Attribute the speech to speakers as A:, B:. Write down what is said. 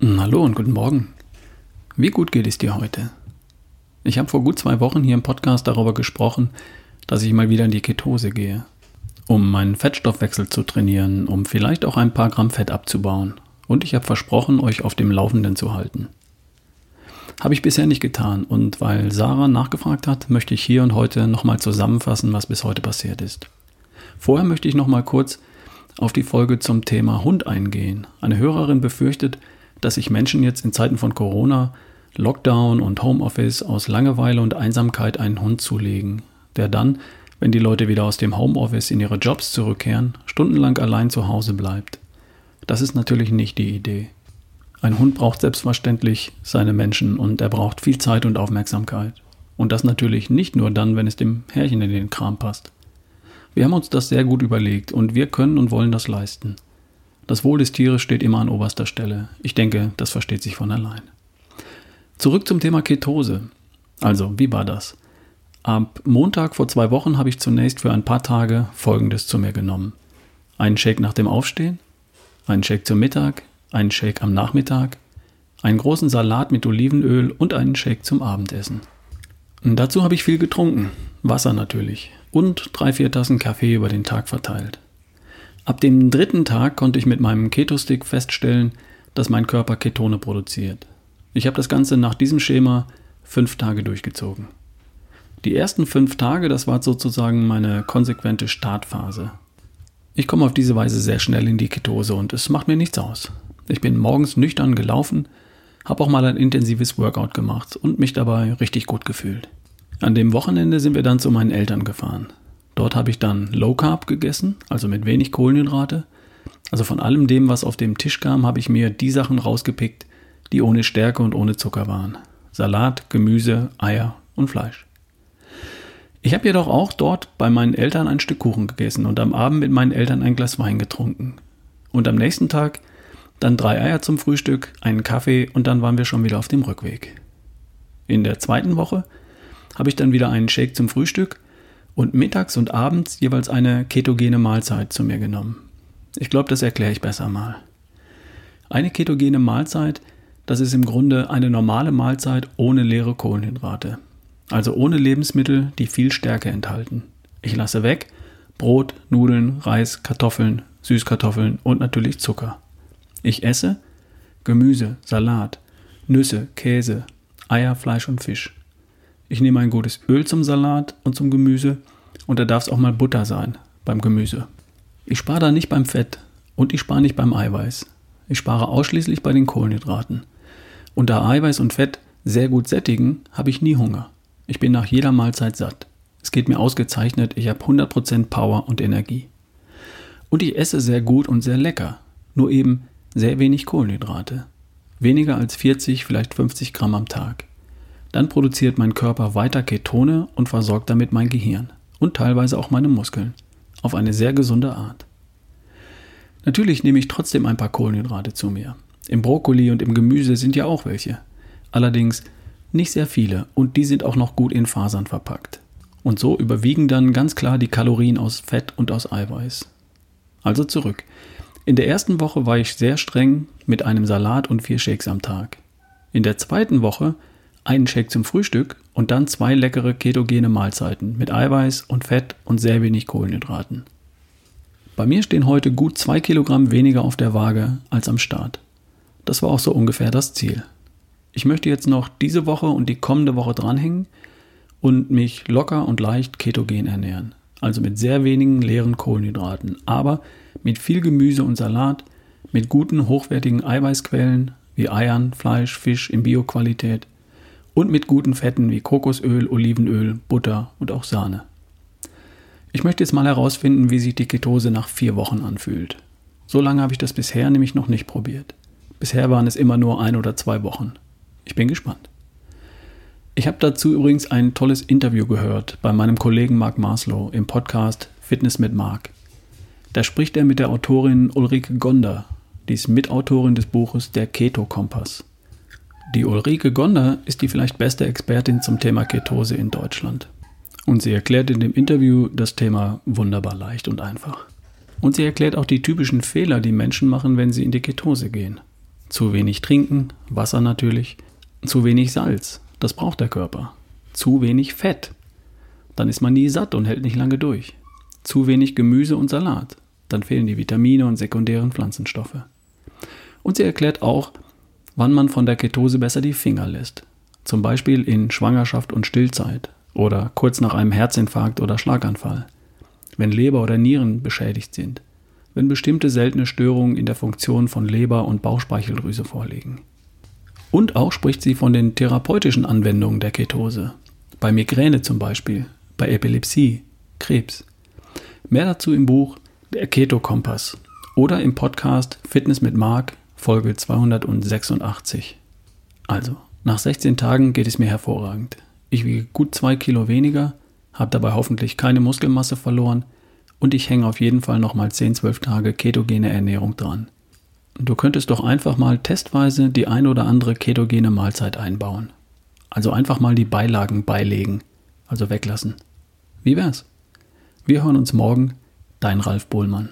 A: Hallo und guten Morgen. Wie gut geht es dir heute? Ich habe vor gut zwei Wochen hier im Podcast darüber gesprochen, dass ich mal wieder in die Ketose gehe, um meinen Fettstoffwechsel zu trainieren, um vielleicht auch ein paar Gramm Fett abzubauen. Und ich habe versprochen, euch auf dem Laufenden zu halten. Habe ich bisher nicht getan und weil Sarah nachgefragt hat, möchte ich hier und heute nochmal zusammenfassen, was bis heute passiert ist. Vorher möchte ich nochmal kurz auf die Folge zum Thema Hund eingehen. Eine Hörerin befürchtet, dass sich Menschen jetzt in Zeiten von Corona, Lockdown und Homeoffice aus Langeweile und Einsamkeit einen Hund zulegen, der dann, wenn die Leute wieder aus dem Homeoffice in ihre Jobs zurückkehren, stundenlang allein zu Hause bleibt. Das ist natürlich nicht die Idee. Ein Hund braucht selbstverständlich seine Menschen und er braucht viel Zeit und Aufmerksamkeit. Und das natürlich nicht nur dann, wenn es dem Herrchen in den Kram passt. Wir haben uns das sehr gut überlegt und wir können und wollen das leisten. Das Wohl des Tieres steht immer an oberster Stelle. Ich denke, das versteht sich von allein. Zurück zum Thema Ketose. Also, wie war das? Ab Montag vor zwei Wochen habe ich zunächst für ein paar Tage Folgendes zu mir genommen. Einen Shake nach dem Aufstehen, einen Shake zum Mittag, einen Shake am Nachmittag, einen großen Salat mit Olivenöl und einen Shake zum Abendessen. Und dazu habe ich viel getrunken, Wasser natürlich, und drei, vier Tassen Kaffee über den Tag verteilt. Ab dem dritten Tag konnte ich mit meinem Keto-Stick feststellen, dass mein Körper Ketone produziert. Ich habe das Ganze nach diesem Schema fünf Tage durchgezogen. Die ersten fünf Tage, das war sozusagen meine konsequente Startphase. Ich komme auf diese Weise sehr schnell in die Ketose und es macht mir nichts aus. Ich bin morgens nüchtern gelaufen, habe auch mal ein intensives Workout gemacht und mich dabei richtig gut gefühlt. An dem Wochenende sind wir dann zu meinen Eltern gefahren. Dort habe ich dann Low Carb gegessen, also mit wenig Kohlenhydrate. Also von allem dem, was auf dem Tisch kam, habe ich mir die Sachen rausgepickt, die ohne Stärke und ohne Zucker waren. Salat, Gemüse, Eier und Fleisch. Ich habe jedoch auch dort bei meinen Eltern ein Stück Kuchen gegessen und am Abend mit meinen Eltern ein Glas Wein getrunken. Und am nächsten Tag dann drei Eier zum Frühstück, einen Kaffee und dann waren wir schon wieder auf dem Rückweg. In der zweiten Woche habe ich dann wieder einen Shake zum Frühstück und mittags und abends jeweils eine ketogene Mahlzeit zu mir genommen. Ich glaube, das erkläre ich besser mal. Eine ketogene Mahlzeit, das ist im Grunde eine normale Mahlzeit ohne leere Kohlenhydrate. Also ohne Lebensmittel, die viel Stärke enthalten. Ich lasse weg Brot, Nudeln, Reis, Kartoffeln, Süßkartoffeln und natürlich Zucker. Ich esse Gemüse, Salat, Nüsse, Käse, Eier, Fleisch und Fisch. Ich nehme ein gutes Öl zum Salat und zum Gemüse und da darf es auch mal Butter sein beim Gemüse. Ich spare da nicht beim Fett und ich spare nicht beim Eiweiß. Ich spare ausschließlich bei den Kohlenhydraten. Und da Eiweiß und Fett sehr gut sättigen, habe ich nie Hunger. Ich bin nach jeder Mahlzeit satt. Es geht mir ausgezeichnet, ich habe 100% Power und Energie. Und ich esse sehr gut und sehr lecker, nur eben sehr wenig Kohlenhydrate. Weniger als 40, vielleicht 50 Gramm am Tag. Dann produziert mein Körper weiter Ketone und versorgt damit mein Gehirn und teilweise auch meine Muskeln. Auf eine sehr gesunde Art. Natürlich nehme ich trotzdem ein paar Kohlenhydrate zu mir. Im Brokkoli und im Gemüse sind ja auch welche. Allerdings nicht sehr viele und die sind auch noch gut in Fasern verpackt. Und so überwiegen dann ganz klar die Kalorien aus Fett und aus Eiweiß. Also zurück. In der ersten Woche war ich sehr streng mit einem Salat und vier Shakes am Tag. In der zweiten Woche einen Shake zum Frühstück und dann zwei leckere ketogene Mahlzeiten mit Eiweiß und Fett und sehr wenig Kohlenhydraten. Bei mir stehen heute gut zwei Kilogramm weniger auf der Waage als am Start. Das war auch so ungefähr das Ziel. Ich möchte jetzt noch diese Woche und die kommende Woche dranhängen und mich locker und leicht ketogen ernähren. Also mit sehr wenigen leeren Kohlenhydraten, aber mit viel Gemüse und Salat, mit guten, hochwertigen Eiweißquellen wie Eiern, Fleisch, Fisch in Bioqualität und mit guten Fetten wie Kokosöl, Olivenöl, Butter und auch Sahne. Ich möchte jetzt mal herausfinden, wie sich die Ketose nach vier Wochen anfühlt. So lange habe ich das bisher nämlich noch nicht probiert. Bisher waren es immer nur ein oder zwei Wochen. Ich bin gespannt. Ich habe dazu übrigens ein tolles Interview gehört bei meinem Kollegen Mark Maslow im Podcast Fitness mit Mark. Da spricht er mit der Autorin Ulrike Gonder, die ist Mitautorin des Buches Der Keto-Kompass. Die Ulrike Gonder ist die vielleicht beste Expertin zum Thema Ketose in Deutschland. Und sie erklärt in dem Interview das Thema wunderbar leicht und einfach. Und sie erklärt auch die typischen Fehler, die Menschen machen, wenn sie in die Ketose gehen. Zu wenig trinken, Wasser natürlich. Zu wenig Salz, das braucht der Körper. Zu wenig Fett, dann ist man nie satt und hält nicht lange durch. Zu wenig Gemüse und Salat, dann fehlen die Vitamine und sekundären Pflanzenstoffe. Und sie erklärt auch, wann man von der Ketose besser die Finger lässt. Zum Beispiel in Schwangerschaft und Stillzeit oder kurz nach einem Herzinfarkt oder Schlaganfall, wenn Leber oder Nieren beschädigt sind, wenn bestimmte seltene Störungen in der Funktion von Leber und Bauchspeicheldrüse vorliegen. Und auch spricht sie von den therapeutischen Anwendungen der Ketose, bei Migräne zum Beispiel, bei Epilepsie, Krebs. Mehr dazu im Buch Der Keto-Kompass oder im Podcast Fitness mit Marc, Folge 286. Also, nach 16 Tagen geht es mir hervorragend. Ich wiege gut 2 Kilo weniger, habe dabei hoffentlich keine Muskelmasse verloren und ich hänge auf jeden Fall nochmal 10-12 Tage ketogene Ernährung dran. Du könntest doch einfach mal testweise die ein oder andere ketogene Mahlzeit einbauen. Also einfach mal die Beilagen beilegen, also weglassen. Wie wär's? Wir hören uns morgen, dein Ralf Bohlmann.